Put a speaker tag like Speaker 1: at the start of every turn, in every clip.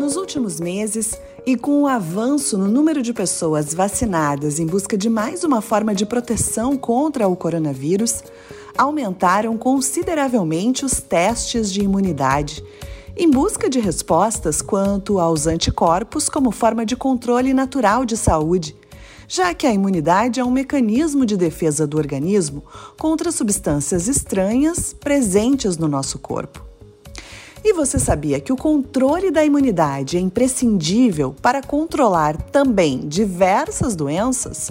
Speaker 1: Nos últimos meses, e com o avanço no número de pessoas vacinadas em busca de mais uma forma de proteção contra o coronavírus, aumentaram consideravelmente os testes de imunidade, em busca de respostas quanto aos anticorpos como forma de controle natural de saúde, já que a imunidade é um mecanismo de defesa do organismo contra substâncias estranhas presentes no nosso corpo. E você sabia que o controle da imunidade é imprescindível para controlar também diversas doenças?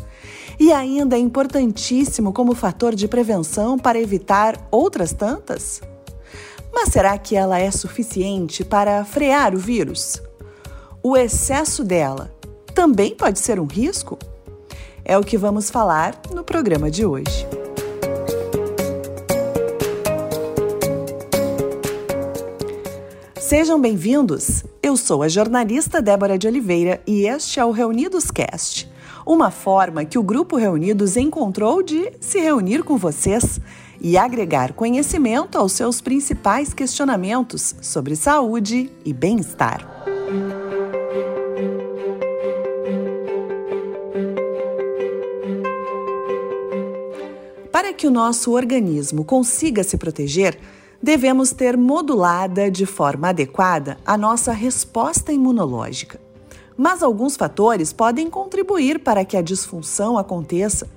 Speaker 1: E ainda é importantíssimo como fator de prevenção para evitar outras tantas? Mas será que ela é suficiente para frear o vírus? O excesso dela também pode ser um risco? É o que vamos falar no programa de hoje. Sejam bem-vindos! Eu sou a jornalista Débora de Oliveira e este é o Reunidos Cast, uma forma que o Grupo Reunidos encontrou de se reunir com vocês e agregar conhecimento aos seus principais questionamentos sobre saúde e bem-estar. Para que o nosso organismo consiga se proteger, devemos ter modulada de forma adequada a nossa resposta imunológica. Mas alguns fatores podem contribuir para que a disfunção aconteça,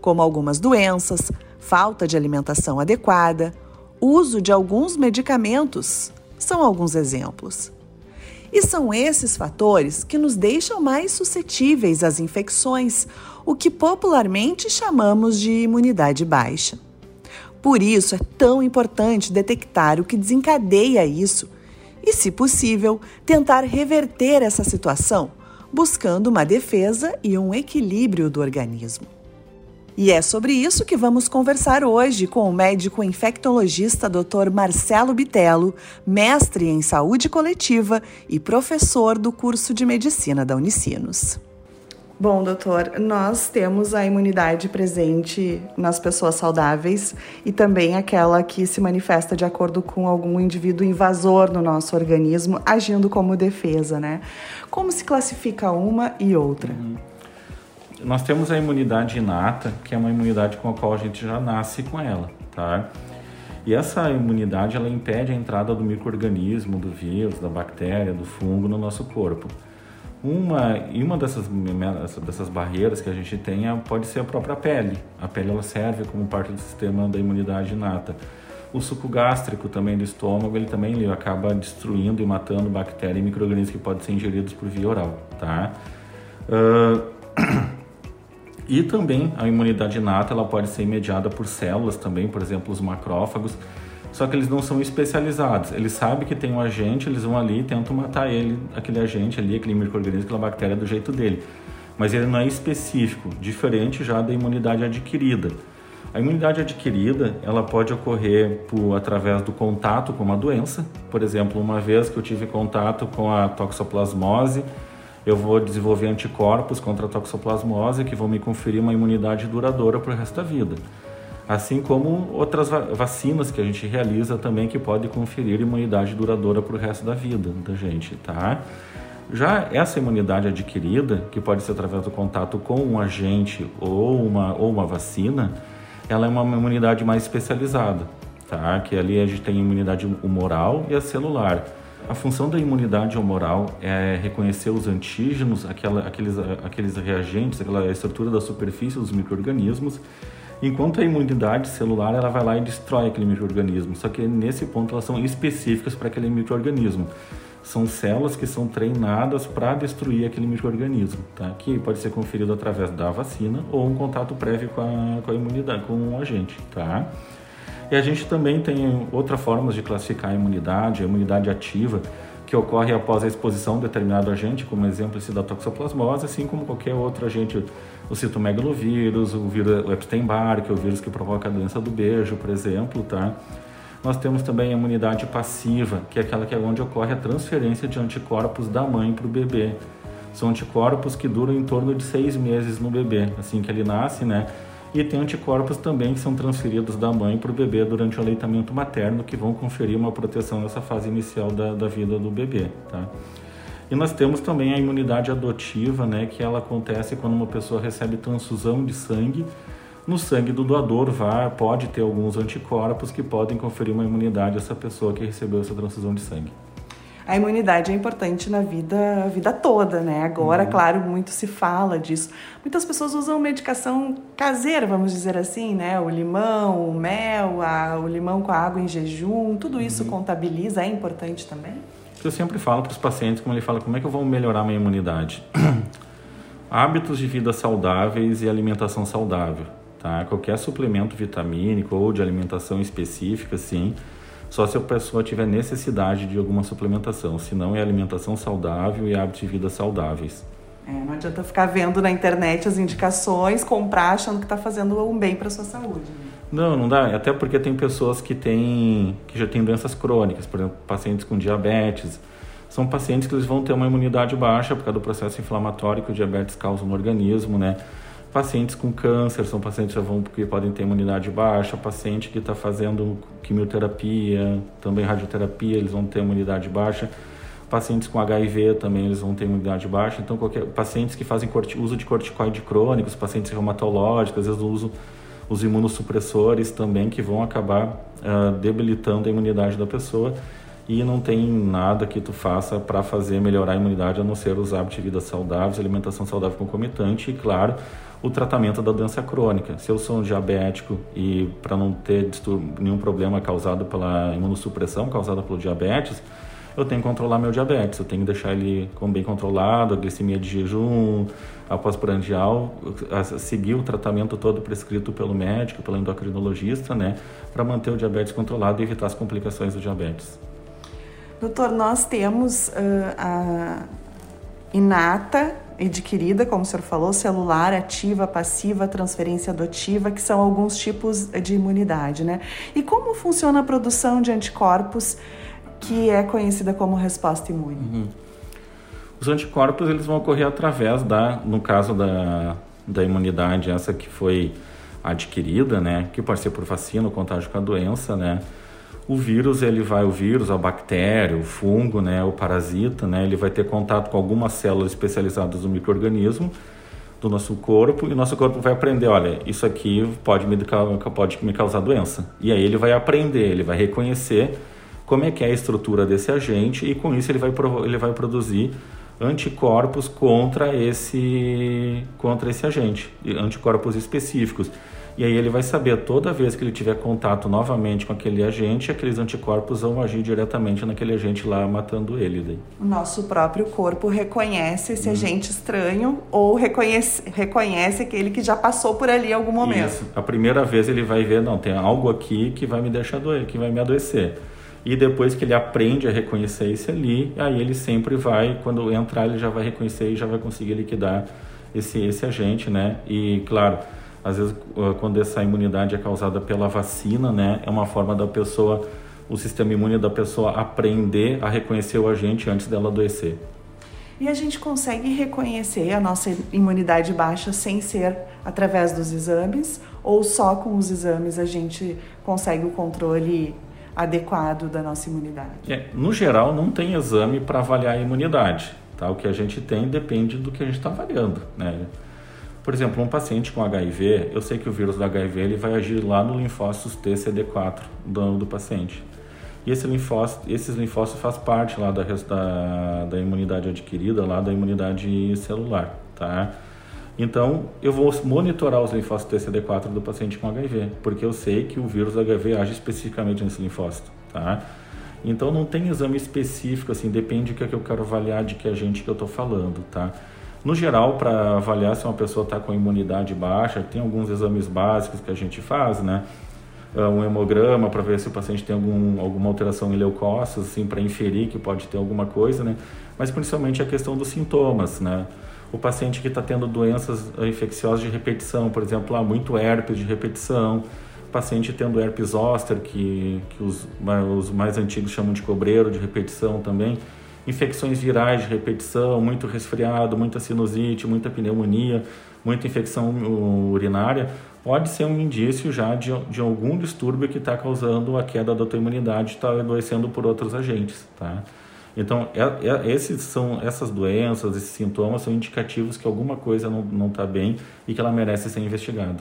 Speaker 1: como algumas doenças, falta de alimentação adequada, uso de alguns medicamentos, são alguns exemplos. E são esses fatores que nos deixam mais suscetíveis às infecções, o que popularmente chamamos de imunidade baixa. Por isso é tão importante detectar o que desencadeia isso e, se possível, tentar reverter essa situação, buscando uma defesa e um equilíbrio do organismo. E é sobre isso que vamos conversar hoje com o médico infectologista Dr. Marcelo Bitello, mestre em saúde coletiva e professor do curso de medicina da Unicinos. Bom, doutor, nós temos a imunidade presente nas pessoas saudáveis e também aquela que se manifesta de acordo com algum indivíduo invasor no nosso organismo, agindo como defesa, né? Como se classifica uma e outra? Uhum.
Speaker 2: Nós temos a imunidade inata, que é uma imunidade com a qual a gente já nasce com ela, tá? E essa imunidade ela impede a entrada do microorganismo, do vírus, da bactéria, do fungo no nosso corpo. Uma, e uma dessas, dessas barreiras que a gente tem pode ser a própria pele. A pele ela serve como parte do sistema da imunidade inata. O suco gástrico também do estômago, ele também ele acaba destruindo e matando bactérias e micro-organismos que podem ser ingeridos por via oral, tá? Uh, e também a imunidade inata, ela pode ser mediada por células também, por exemplo, os macrófagos, só que eles não são especializados. Eles sabem que tem um agente, eles vão ali e tentam matar ele, aquele agente ali, aquele microorganismo, aquela bactéria do jeito dele. Mas ele não é específico, diferente já da imunidade adquirida. A imunidade adquirida, ela pode ocorrer por, através do contato com uma doença. Por exemplo, uma vez que eu tive contato com a toxoplasmose, eu vou desenvolver anticorpos contra a toxoplasmose que vão me conferir uma imunidade duradoura para o resto da vida assim como outras vacinas que a gente realiza também que pode conferir imunidade duradoura para o resto da vida da gente, tá? Já essa imunidade adquirida, que pode ser através do contato com um agente ou uma, ou uma vacina, ela é uma imunidade mais especializada, tá? Que ali a gente tem a imunidade humoral e a celular. A função da imunidade humoral é reconhecer os antígenos, aquela, aqueles, aqueles reagentes, aquela estrutura da superfície dos micro-organismos, Enquanto a imunidade celular, ela vai lá e destrói aquele microorganismo. Só que nesse ponto elas são específicas para aquele microorganismo. São células que são treinadas para destruir aquele microorganismo, tá? Que pode ser conferido através da vacina ou um contato prévio com a, com a imunidade, com o agente, tá? E a gente também tem outras formas de classificar a imunidade, a imunidade ativa, que ocorre após a exposição de determinado agente, como exemplo esse da toxoplasmose, assim como qualquer outro agente o citomegalovírus, o vírus o Epstein-Barr, que é o vírus que provoca a doença do beijo, por exemplo, tá? Nós temos também a imunidade passiva, que é aquela que é onde ocorre a transferência de anticorpos da mãe para o bebê. São anticorpos que duram em torno de seis meses no bebê, assim que ele nasce, né? E tem anticorpos também que são transferidos da mãe para o bebê durante o aleitamento materno, que vão conferir uma proteção nessa fase inicial da, da vida do bebê, tá? E nós temos também a imunidade adotiva, né, que ela acontece quando uma pessoa recebe transfusão de sangue. No sangue do doador vai, pode ter alguns anticorpos que podem conferir uma imunidade a essa pessoa que recebeu essa transfusão de sangue
Speaker 1: a imunidade é importante na vida, a vida toda, né? Agora, uhum. claro, muito se fala disso. Muitas pessoas usam medicação caseira, vamos dizer assim, né? O limão, o mel, a, o limão com a água em jejum, tudo isso uhum. contabiliza, é importante também?
Speaker 2: Eu sempre falo para os pacientes, como ele fala, como é que eu vou melhorar minha imunidade? Hábitos de vida saudáveis e alimentação saudável, tá? Qualquer suplemento vitamínico ou de alimentação específica, sim, só se a pessoa tiver necessidade de alguma suplementação, senão é alimentação saudável e hábitos de vida saudáveis.
Speaker 1: É, não adianta ficar vendo na internet as indicações, comprar achando que está fazendo um bem para sua saúde. Né?
Speaker 2: Não, não dá. Até porque tem pessoas que têm que já têm doenças crônicas, por exemplo, pacientes com diabetes. São pacientes que eles vão ter uma imunidade baixa por causa do processo inflamatório que o diabetes causa no organismo, né? Pacientes com câncer são pacientes que, vão, que podem ter imunidade baixa, paciente que está fazendo quimioterapia, também radioterapia, eles vão ter imunidade baixa. Pacientes com HIV também eles vão ter imunidade baixa. Então, qualquer, pacientes que fazem corti, uso de corticoide crônicos, pacientes reumatológicos, às vezes uso os imunossupressores também que vão acabar uh, debilitando a imunidade da pessoa e não tem nada que tu faça para fazer melhorar a imunidade a não ser os hábitos de vida saudáveis, alimentação saudável concomitante e, claro, o tratamento da doença crônica. Se eu sou um diabético e para não ter nenhum problema causado pela imunossupressão causada pelo diabetes, eu tenho que controlar meu diabetes, eu tenho que deixar ele bem controlado, a glicemia de jejum, a pós-prandial, seguir o tratamento todo prescrito pelo médico, pelo endocrinologista, né, para manter o diabetes controlado e evitar as complicações do diabetes.
Speaker 1: Doutor, nós temos uh, a inata adquirida, como o senhor falou, celular, ativa, passiva, transferência adotiva, que são alguns tipos de imunidade, né? E como funciona a produção de anticorpos, que é conhecida como resposta imune? Uhum.
Speaker 2: Os anticorpos eles vão ocorrer através da, no caso da, da imunidade, essa que foi adquirida, né? Que pode ser por vacina, ou contágio com a doença, né? O vírus, ele vai, o vírus, a bactéria, o fungo, né, o parasita, né, ele vai ter contato com algumas células especializadas do microorganismo do nosso corpo e o nosso corpo vai aprender, olha, isso aqui pode me, pode me causar doença. E aí ele vai aprender, ele vai reconhecer como é que é a estrutura desse agente e com isso ele vai, ele vai produzir anticorpos contra esse, contra esse agente, anticorpos específicos. E aí ele vai saber toda vez que ele tiver contato novamente com aquele agente, aqueles anticorpos vão agir diretamente naquele agente lá, matando ele. Daí.
Speaker 1: O nosso próprio corpo reconhece esse hum. agente estranho ou reconhece, reconhece aquele que já passou por ali em algum momento. Isso.
Speaker 2: A primeira vez ele vai ver, não, tem algo aqui que vai me deixar doer, que vai me adoecer. E depois que ele aprende a reconhecer esse ali, aí ele sempre vai, quando entrar, ele já vai reconhecer e já vai conseguir liquidar esse, esse agente, né? E claro, às vezes, quando essa imunidade é causada pela vacina, né, é uma forma da pessoa, o sistema imune da pessoa aprender a reconhecer o agente antes dela adoecer.
Speaker 1: E a gente consegue reconhecer a nossa imunidade baixa sem ser através dos exames ou só com os exames a gente consegue o controle adequado da nossa imunidade?
Speaker 2: É, no geral, não tem exame para avaliar a imunidade. Tá? O que a gente tem depende do que a gente está avaliando. Né? Por exemplo, um paciente com HIV, eu sei que o vírus do HIV ele vai agir lá no linfócitos TCD4 do, do paciente. E esse linfócito, esses linfócitos faz parte lá da, da, da imunidade adquirida, lá da imunidade celular, tá? Então, eu vou monitorar os linfócitos TCD4 do paciente com HIV, porque eu sei que o vírus HIV age especificamente nesse linfócito, tá? Então, não tem exame específico, assim, depende do que, é que eu quero avaliar de que agente que eu estou falando, tá? No geral, para avaliar se uma pessoa está com imunidade baixa, tem alguns exames básicos que a gente faz, né? Ah, um hemograma para ver se o paciente tem algum, alguma alteração em leucócitos, assim, para inferir que pode ter alguma coisa, né? Mas principalmente a questão dos sintomas, né? O paciente que está tendo doenças infecciosas de repetição, por exemplo, há muito herpes de repetição, paciente tendo herpes zoster, que, que os, os mais antigos chamam de cobreiro de repetição também, infecções virais de repetição, muito resfriado, muita sinusite, muita pneumonia, muita infecção urinária, pode ser um indício já de, de algum distúrbio que está causando a queda da tua imunidade, está adoecendo por outros agentes, tá? Então, é, é, esses são, essas doenças, esses sintomas são indicativos que alguma coisa não está bem e que ela merece ser investigada.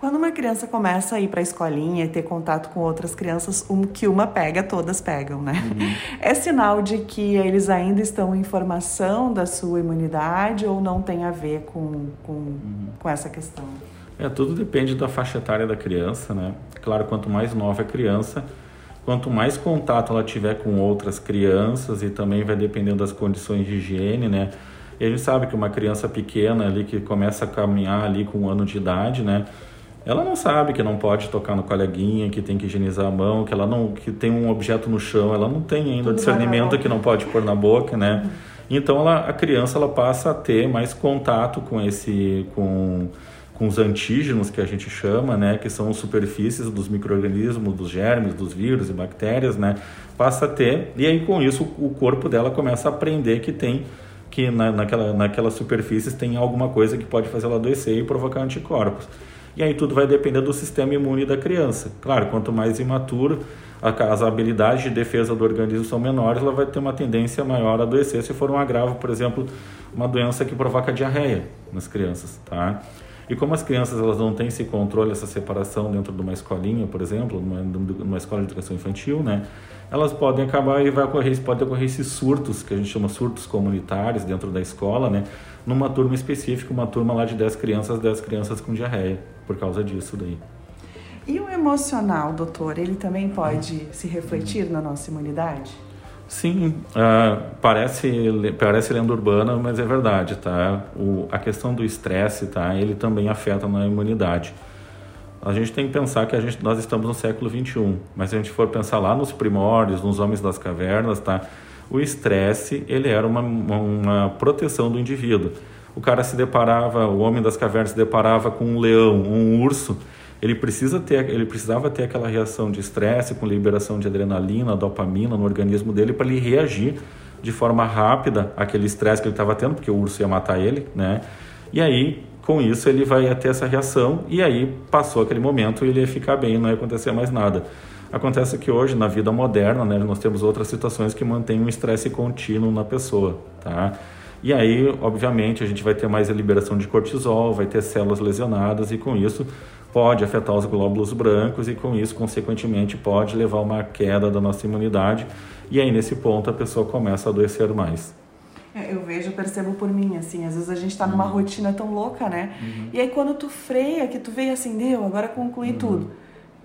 Speaker 1: Quando uma criança começa a ir para a escolinha e ter contato com outras crianças, o que uma pega, todas pegam, né? Uhum. É sinal de que eles ainda estão em formação da sua imunidade ou não tem a ver com, com, uhum. com essa questão?
Speaker 2: É, tudo depende da faixa etária da criança, né? Claro, quanto mais nova a criança, quanto mais contato ela tiver com outras crianças e também vai dependendo das condições de higiene, né? E a gente sabe que uma criança pequena ali que começa a caminhar ali com um ano de idade, né? ela não sabe que não pode tocar no coleguinha, que tem que higienizar a mão, que ela não que tem um objeto no chão, ela não tem ainda Tudo discernimento que não pode pôr na boca, né? Então ela, a criança ela passa a ter mais contato com esse com com os antígenos que a gente chama, né, que são superfícies dos microrganismos, dos germes, dos vírus e bactérias, né, passa a ter e aí com isso o corpo dela começa a aprender que tem que na, naquela naquelas superfícies tem alguma coisa que pode fazer ela adoecer e provocar anticorpos. E aí tudo vai depender do sistema imune da criança. Claro, quanto mais imaturo, as habilidades de defesa do organismo são menores, ela vai ter uma tendência maior a adoecer se for um agravo, por exemplo, uma doença que provoca diarreia nas crianças, tá? E como as crianças elas não têm esse controle, essa separação dentro de uma escolinha, por exemplo, numa, numa escola de educação infantil, né? Elas podem acabar e vai ocorrer, pode ocorrer esses surtos, que a gente chama surtos comunitários dentro da escola, né? Numa turma específica, uma turma lá de 10 crianças, 10 crianças com diarreia, por causa disso daí.
Speaker 1: E o emocional, doutor, ele também pode se refletir na nossa imunidade?
Speaker 2: Sim, uh, parece, parece lenda urbana, mas é verdade, tá? O, a questão do estresse, tá? Ele também afeta na imunidade. A gente tem que pensar que a gente, nós estamos no século 21, mas se a gente for pensar lá nos primórdios, nos homens das cavernas, tá? O estresse, ele era uma, uma proteção do indivíduo. O cara se deparava, o homem das cavernas se deparava com um leão, um urso, ele precisa ter, ele precisava ter aquela reação de estresse com liberação de adrenalina, dopamina no organismo dele para ele reagir de forma rápida àquele estresse que ele estava tendo, porque o urso ia matar ele, né? E aí, com isso, ele vai ter essa reação e aí passou aquele momento e ele ia ficar bem, não ia acontecer mais nada. Acontece que hoje, na vida moderna, né, nós temos outras situações que mantêm um estresse contínuo na pessoa, tá? E aí, obviamente, a gente vai ter mais a liberação de cortisol, vai ter células lesionadas e com isso pode afetar os glóbulos brancos e com isso, consequentemente, pode levar a uma queda da nossa imunidade. E aí, nesse ponto, a pessoa começa a adoecer mais.
Speaker 1: É, eu vejo, percebo por mim, assim, às vezes a gente está numa uhum. rotina tão louca, né? Uhum. E aí quando tu freia, que tu veio assim, deu, agora concluí uhum. tudo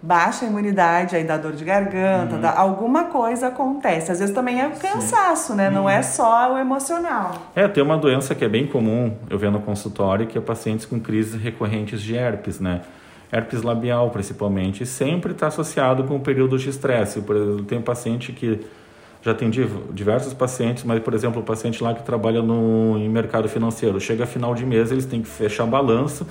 Speaker 1: baixa a imunidade, aí dá dor de garganta, uhum. dá, alguma coisa acontece. Às vezes também é cansaço, Sim. né? Uhum. Não é só o emocional.
Speaker 2: É, tem uma doença que é bem comum, eu vejo no consultório, que é pacientes com crises recorrentes de herpes, né? Herpes labial, principalmente, sempre está associado com o período de estresse. Por exemplo, tem um paciente que já atendi diversos pacientes, mas, por exemplo, o paciente lá que trabalha no, em mercado financeiro, chega final de mês, eles têm que fechar balanço,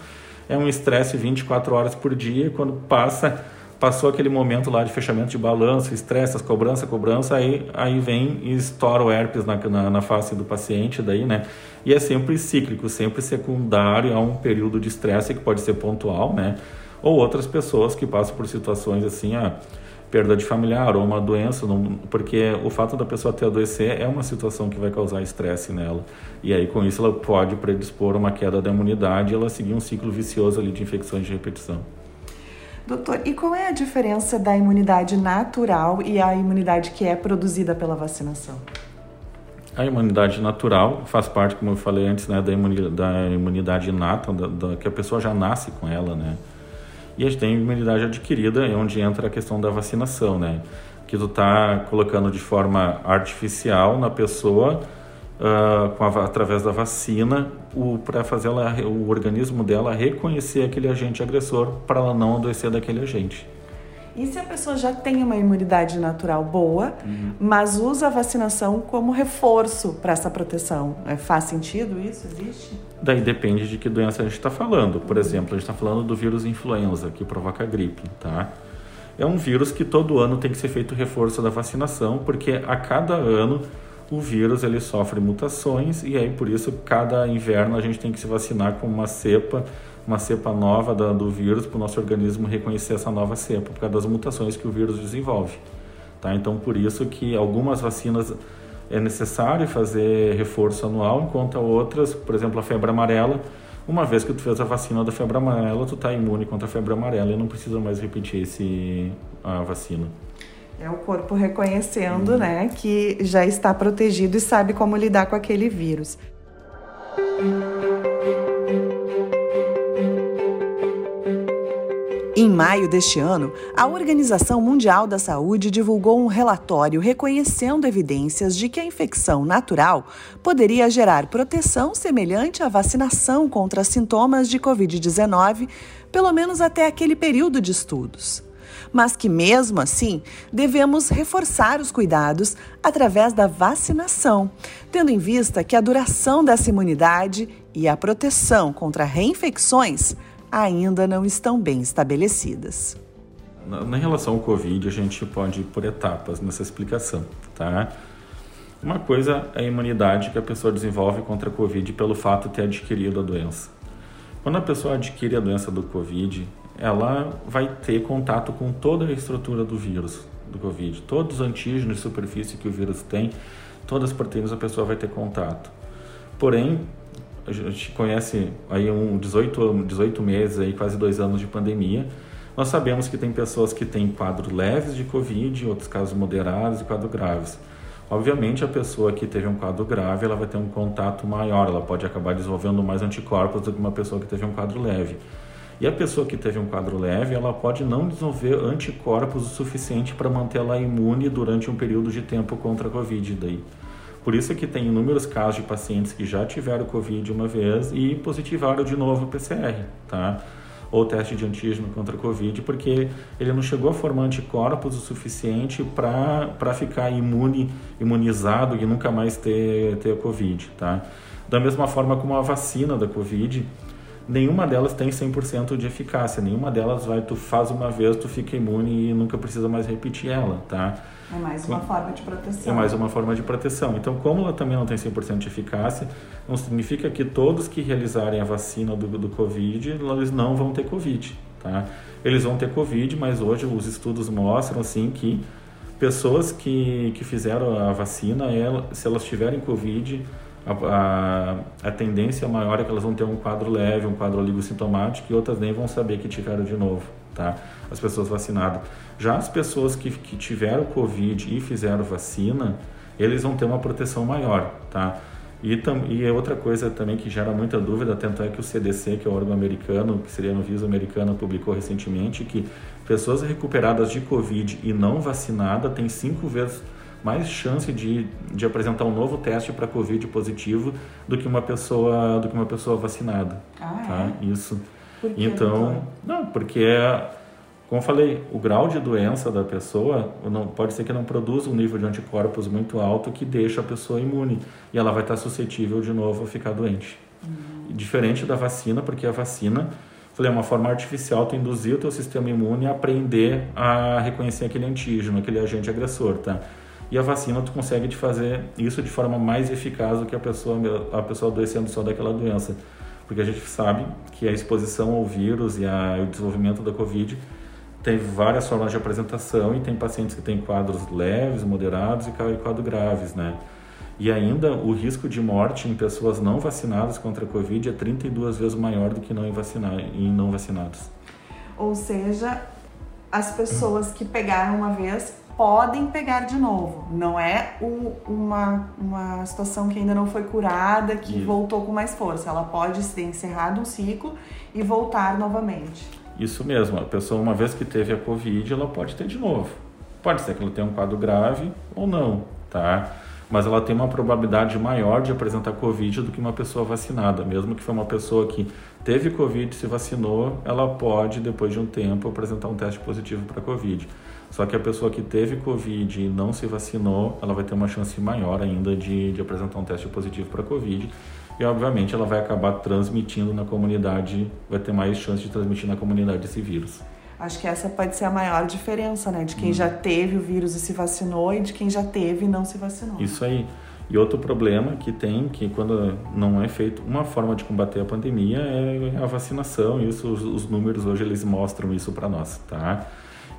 Speaker 2: é um estresse 24 horas por dia, quando passa passou aquele momento lá de fechamento de balanço, estresse, cobrança, cobrança, aí, aí vem e estoura o herpes na, na, na, face do paciente, daí, né? E é sempre cíclico, sempre secundário a um período de estresse que pode ser pontual, né? Ou outras pessoas que passam por situações assim, a perda de familiar ou uma doença, não, porque o fato da pessoa ter adoecer é uma situação que vai causar estresse nela. E aí, com isso, ela pode predispor uma queda da imunidade e ela seguir um ciclo vicioso ali de infecções de repetição.
Speaker 1: Doutor, e qual é a diferença da imunidade natural e a imunidade que é produzida pela vacinação?
Speaker 2: A imunidade natural faz parte, como eu falei antes, né, da imunidade, da imunidade inata, da, da, que a pessoa já nasce com ela, né? E a gente tem imunidade adquirida, é onde entra a questão da vacinação, né? Que tu tá colocando de forma artificial na pessoa uh, a, através da vacina para fazer ela, o organismo dela reconhecer aquele agente agressor para ela não adoecer daquele agente.
Speaker 1: E se a pessoa já tem uma imunidade natural boa, uhum. mas usa a vacinação como reforço para essa proteção, é, faz sentido isso? Existe?
Speaker 2: Daí depende de que doença a gente está falando. Por exemplo, a gente está falando do vírus influenza, que provoca gripe, tá? É um vírus que todo ano tem que ser feito reforço da vacinação, porque a cada ano o vírus ele sofre mutações e aí por isso cada inverno a gente tem que se vacinar com uma cepa, uma cepa nova da, do vírus para o nosso organismo reconhecer essa nova cepa por causa das mutações que o vírus desenvolve, tá? Então por isso que algumas vacinas é necessário fazer reforço anual, enquanto outras, por exemplo, a febre amarela, uma vez que tu fez a vacina da febre amarela, tu está imune contra a febre amarela e não precisa mais repetir esse, a vacina.
Speaker 1: É o corpo reconhecendo, né, que já está protegido e sabe como lidar com aquele vírus. Em maio deste ano, a Organização Mundial da Saúde divulgou um relatório reconhecendo evidências de que a infecção natural poderia gerar proteção semelhante à vacinação contra sintomas de Covid-19, pelo menos até aquele período de estudos. Mas que, mesmo assim, devemos reforçar os cuidados através da vacinação, tendo em vista que a duração dessa imunidade e a proteção contra reinfecções ainda não estão bem estabelecidas.
Speaker 2: Na, na relação ao Covid, a gente pode ir por etapas nessa explicação, tá? Uma coisa é a imunidade que a pessoa desenvolve contra a Covid pelo fato de ter adquirido a doença. Quando a pessoa adquire a doença do Covid, ela vai ter contato com toda a estrutura do vírus, do Covid. Todos os antígenos de superfície que o vírus tem, todas as proteínas a pessoa vai ter contato. Porém, a gente conhece aí um 18, 18 meses, aí, quase dois anos de pandemia. Nós sabemos que tem pessoas que têm quadros leves de Covid, outros casos moderados e quadros graves. Obviamente, a pessoa que teve um quadro grave, ela vai ter um contato maior, ela pode acabar desenvolvendo mais anticorpos do que uma pessoa que teve um quadro leve. E a pessoa que teve um quadro leve, ela pode não desenvolver anticorpos o suficiente para manter ela imune durante um período de tempo contra a Covid daí. Por isso é que tem inúmeros casos de pacientes que já tiveram Covid uma vez e positivaram de novo o PCR, tá? Ou teste de antígeno contra a Covid, porque ele não chegou a formar anticorpos o suficiente para ficar imune, imunizado e nunca mais ter, ter a Covid, tá? Da mesma forma como a vacina da Covid, nenhuma delas tem 100% de eficácia, nenhuma delas vai, tu faz uma vez, tu fica imune e nunca precisa mais repetir ela, tá?
Speaker 1: É mais uma forma de proteção.
Speaker 2: É mais uma forma de proteção. Então, como ela também não tem 100% de eficácia, não significa que todos que realizarem a vacina do, do Covid, eles não vão ter Covid, tá? Eles vão ter Covid, mas hoje os estudos mostram, assim, que pessoas que, que fizeram a vacina, ela, se elas tiverem Covid, a, a, a, tendência maior é que elas vão ter um quadro leve, um quadro oligossintomático, e outras nem vão saber que tiveram de novo, tá? As pessoas vacinadas. Já as pessoas que, que tiveram Covid e fizeram vacina, eles vão ter uma proteção maior, tá? E, tam, e é outra coisa também que gera muita dúvida, tanto é que o CDC, que é o órgão americano, que seria a Anvisa americana, publicou recentemente que pessoas recuperadas de Covid e não vacinada têm cinco vezes mais chance de, de apresentar um novo teste para Covid positivo do que uma pessoa do que uma pessoa vacinada.
Speaker 1: Ah,
Speaker 2: tá?
Speaker 1: é?
Speaker 2: Isso.
Speaker 1: Por que,
Speaker 2: então,
Speaker 1: doutor?
Speaker 2: não, porque é como eu falei, o grau de doença da pessoa não, pode ser que não produza um nível de anticorpos muito alto que deixa a pessoa imune e ela vai estar suscetível de novo a ficar doente. Uhum. Diferente da vacina, porque a vacina falei, é uma forma artificial de induzir o teu sistema imune a aprender a reconhecer aquele antígeno, aquele agente agressor, tá? E a vacina tu consegue te fazer isso de forma mais eficaz do que a pessoa a pessoa adoecendo só daquela doença, porque a gente sabe que a exposição ao vírus e a, o desenvolvimento da COVID tem várias formas de apresentação e tem pacientes que têm quadros leves, moderados e quadros graves, né? E ainda o risco de morte em pessoas não vacinadas contra a Covid é 32 vezes maior do que não em, vacinar, em não vacinados.
Speaker 1: Ou seja, as pessoas que pegaram uma vez podem pegar de novo. Não é o, uma, uma situação que ainda não foi curada, que Isso. voltou com mais força. Ela pode ter encerrado um ciclo e voltar novamente.
Speaker 2: Isso mesmo, a pessoa, uma vez que teve a Covid, ela pode ter de novo. Pode ser que ela tenha um quadro grave ou não, tá? Mas ela tem uma probabilidade maior de apresentar Covid do que uma pessoa vacinada. Mesmo que foi uma pessoa que teve Covid e se vacinou, ela pode, depois de um tempo, apresentar um teste positivo para Covid. Só que a pessoa que teve Covid e não se vacinou, ela vai ter uma chance maior ainda de, de apresentar um teste positivo para Covid e obviamente ela vai acabar transmitindo na comunidade, vai ter mais chance de transmitir na comunidade esse vírus.
Speaker 1: Acho que essa pode ser a maior diferença, né? De quem hum. já teve o vírus e se vacinou e de quem já teve e não se vacinou.
Speaker 2: Isso aí. E outro problema que tem, que quando não é feito uma forma de combater a pandemia é a vacinação. Isso, os, os números hoje eles mostram isso para nós, tá?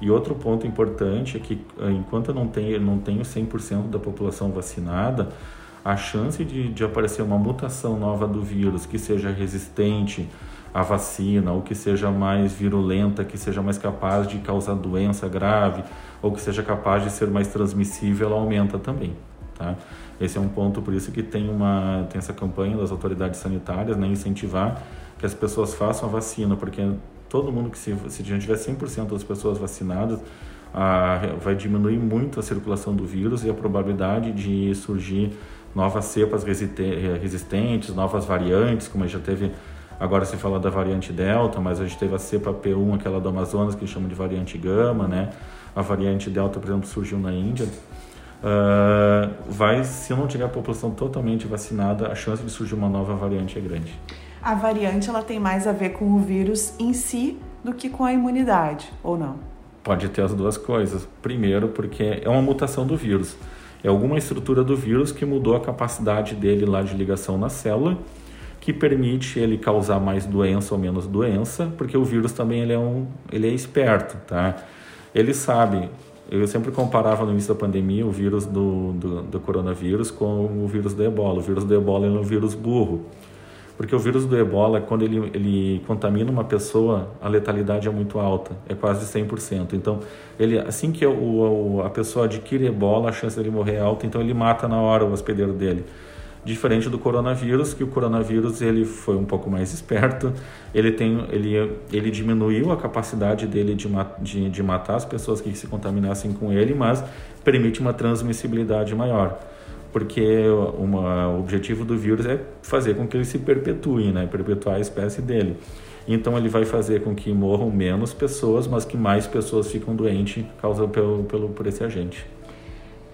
Speaker 2: E outro ponto importante é que eh, enquanto eu não tenho, não tenho 100% da população vacinada, a chance de, de aparecer uma mutação nova do vírus que seja resistente à vacina, ou que seja mais virulenta, que seja mais capaz de causar doença grave, ou que seja capaz de ser mais transmissível, ela aumenta também. Tá? Esse é um ponto, por isso que tem, uma, tem essa campanha das autoridades sanitárias, né, incentivar que as pessoas façam a vacina, porque todo mundo que se, se a gente tiver 100% das pessoas vacinadas, vai diminuir muito a circulação do vírus e a probabilidade de surgir novas cepas resistentes, novas variantes, como a gente já teve Agora se fala da variante Delta, mas a gente teve a cepa P1, aquela do Amazonas, que chama de variante Gama, né? A variante Delta, por exemplo, surgiu na Índia. Uh, vai, se não tiver a população totalmente vacinada, a chance de surgir uma nova variante é grande.
Speaker 1: A variante ela tem mais a ver com o vírus em si do que com a imunidade, ou não?
Speaker 2: Pode ter as duas coisas. Primeiro, porque é uma mutação do vírus. É alguma estrutura do vírus que mudou a capacidade dele lá de ligação na célula que permite ele causar mais doença ou menos doença, porque o vírus também ele é um, ele é esperto, tá? Ele sabe. Eu sempre comparava no início da pandemia o vírus do, do, do coronavírus com o vírus do ebola. O vírus do ebola é um vírus burro. Porque o vírus do ebola, quando ele, ele contamina uma pessoa, a letalidade é muito alta, é quase 100%. Então, ele, assim que o, a pessoa adquire ebola, a chance dele morrer é alta, então ele mata na hora o hospedeiro dele diferente do coronavírus, que o coronavírus ele foi um pouco mais esperto, ele, tem, ele, ele diminuiu a capacidade dele de, de, de matar as pessoas que se contaminassem com ele, mas permite uma transmissibilidade maior, porque uma, o objetivo do vírus é fazer com que ele se perpetue, né, perpetuar a espécie dele. Então ele vai fazer com que morram menos pessoas, mas que mais pessoas ficam doentes causa pelo, pelo, por esse agente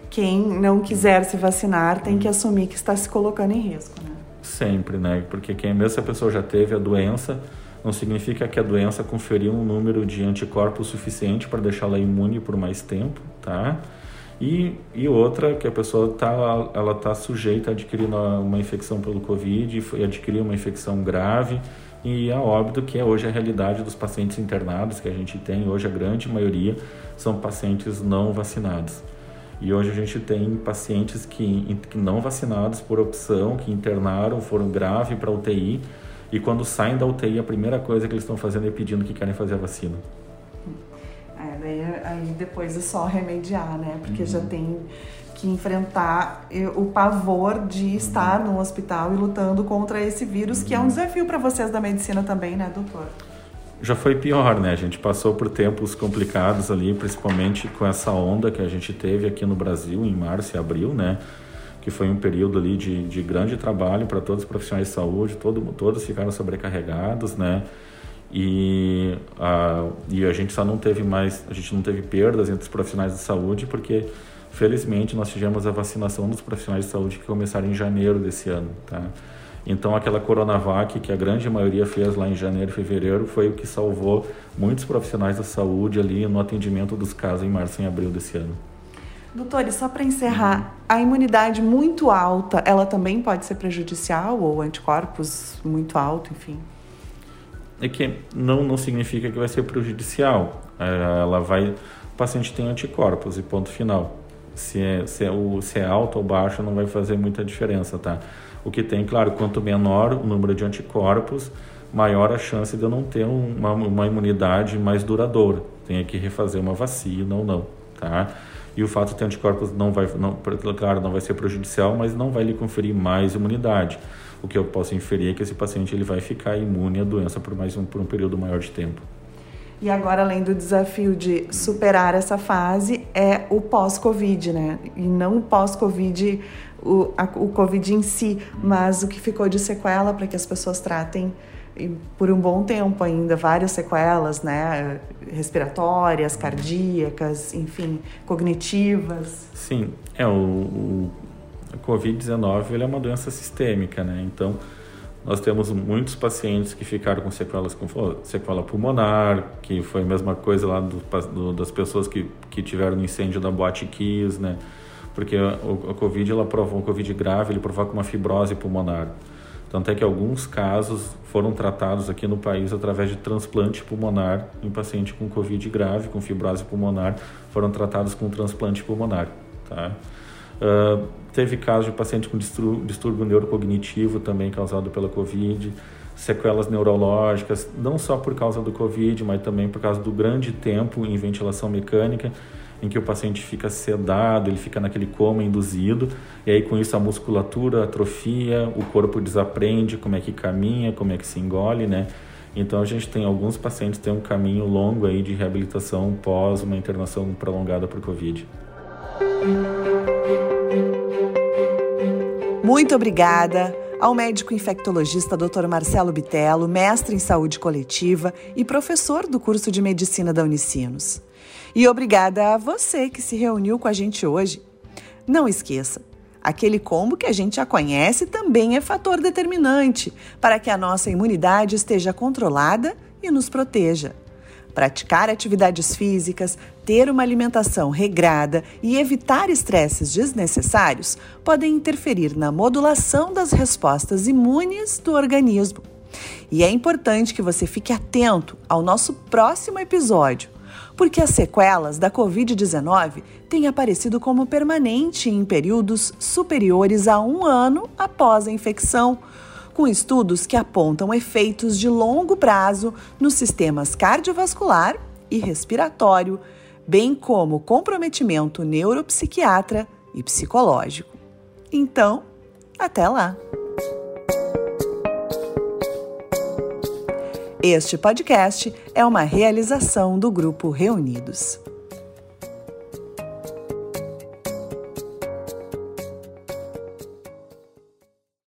Speaker 1: quem não quiser se vacinar tem que assumir que está se colocando em risco, né?
Speaker 2: Sempre, né? Porque quem mesmo se a pessoa já teve a doença, não significa que a doença conferiu um número de anticorpos suficiente para deixá-la imune por mais tempo, tá? E, e outra, que a pessoa tá, ela está sujeita a adquirir uma, infecção pelo Covid e adquirir uma infecção grave e a óbito, que é hoje a realidade dos pacientes internados que a gente tem, hoje a grande maioria são pacientes não vacinados. E hoje a gente tem pacientes que, que não vacinados por opção, que internaram, foram grave para UTI, e quando saem da UTI, a primeira coisa que eles estão fazendo é pedindo que querem fazer a vacina.
Speaker 1: Aí depois é só remediar, né? Porque uhum. já tem que enfrentar o pavor de estar no hospital e lutando contra esse vírus, que é um desafio para vocês da medicina também, né, doutor?
Speaker 2: já foi pior, né? A gente passou por tempos complicados ali, principalmente com essa onda que a gente teve aqui no Brasil em março e abril, né? Que foi um período ali de, de grande trabalho para todos os profissionais de saúde, todo, todos ficaram sobrecarregados, né? E a, e a gente só não teve mais, a gente não teve perdas entre os profissionais de saúde porque felizmente nós tivemos a vacinação dos profissionais de saúde que começaram em janeiro desse ano, tá? Então, aquela Coronavac, que a grande maioria fez lá em janeiro e fevereiro, foi o que salvou muitos profissionais da saúde ali no atendimento dos casos em março e abril desse ano.
Speaker 1: Doutor, e só para encerrar, a imunidade muito alta, ela também pode ser prejudicial ou anticorpos muito alto, enfim?
Speaker 2: É que não, não significa que vai ser prejudicial. É, ela vai, o paciente tem anticorpos e ponto final. Se é, se é, o, se é alto ou baixo não vai fazer muita diferença, tá? O que tem, claro, quanto menor o número de anticorpos, maior a chance de eu não ter uma, uma imunidade mais duradoura. Tenha que refazer uma vacina ou não, tá? E o fato de ter anticorpos não vai, não, claro, não vai ser prejudicial, mas não vai lhe conferir mais imunidade. O que eu posso inferir é que esse paciente ele vai ficar imune à doença por mais um, por um período maior de tempo.
Speaker 1: E agora, além do desafio de superar essa fase, é o pós-Covid, né? E não o pós-Covid o, a, o Covid em si, mas o que ficou de sequela para que as pessoas tratem por um bom tempo ainda, várias sequelas, né? Respiratórias, cardíacas, enfim, cognitivas.
Speaker 2: Sim, é o, o Covid-19 ele é uma doença sistêmica, né? Então, nós temos muitos pacientes que ficaram com sequelas com sequela pulmonar, que foi a mesma coisa lá do, do, das pessoas que, que tiveram no incêndio da Boate Kiss, né? porque o, o Covid, ela provoca, o Covid grave, ele provoca uma fibrose pulmonar. Tanto é que alguns casos foram tratados aqui no país através de transplante pulmonar em paciente com Covid grave, com fibrose pulmonar, foram tratados com transplante pulmonar. Tá? Uh, teve caso de paciente com distúrbio neurocognitivo também causado pela Covid, sequelas neurológicas, não só por causa do Covid, mas também por causa do grande tempo em ventilação mecânica em que o paciente fica sedado, ele fica naquele coma induzido, e aí com isso a musculatura atrofia, o corpo desaprende como é que caminha, como é que se engole, né? Então a gente tem alguns pacientes que têm um caminho longo aí de reabilitação pós uma internação prolongada por Covid.
Speaker 1: Muito obrigada ao médico infectologista Dr. Marcelo Bitello, mestre em saúde coletiva e professor do curso de medicina da Unicinos. E obrigada a você que se reuniu com a gente hoje. Não esqueça, aquele combo que a gente já conhece também é fator determinante para que a nossa imunidade esteja controlada e nos proteja. Praticar atividades físicas, ter uma alimentação regrada e evitar estresses desnecessários podem interferir na modulação das respostas imunes do organismo. E é importante que você fique atento ao nosso próximo episódio porque as sequelas da Covid-19 têm aparecido como permanente em períodos superiores a um ano após a infecção, com estudos que apontam efeitos de longo prazo nos sistemas cardiovascular e respiratório, bem como comprometimento neuropsiquiatra e psicológico. Então, até lá! Este podcast é uma realização do Grupo Reunidos.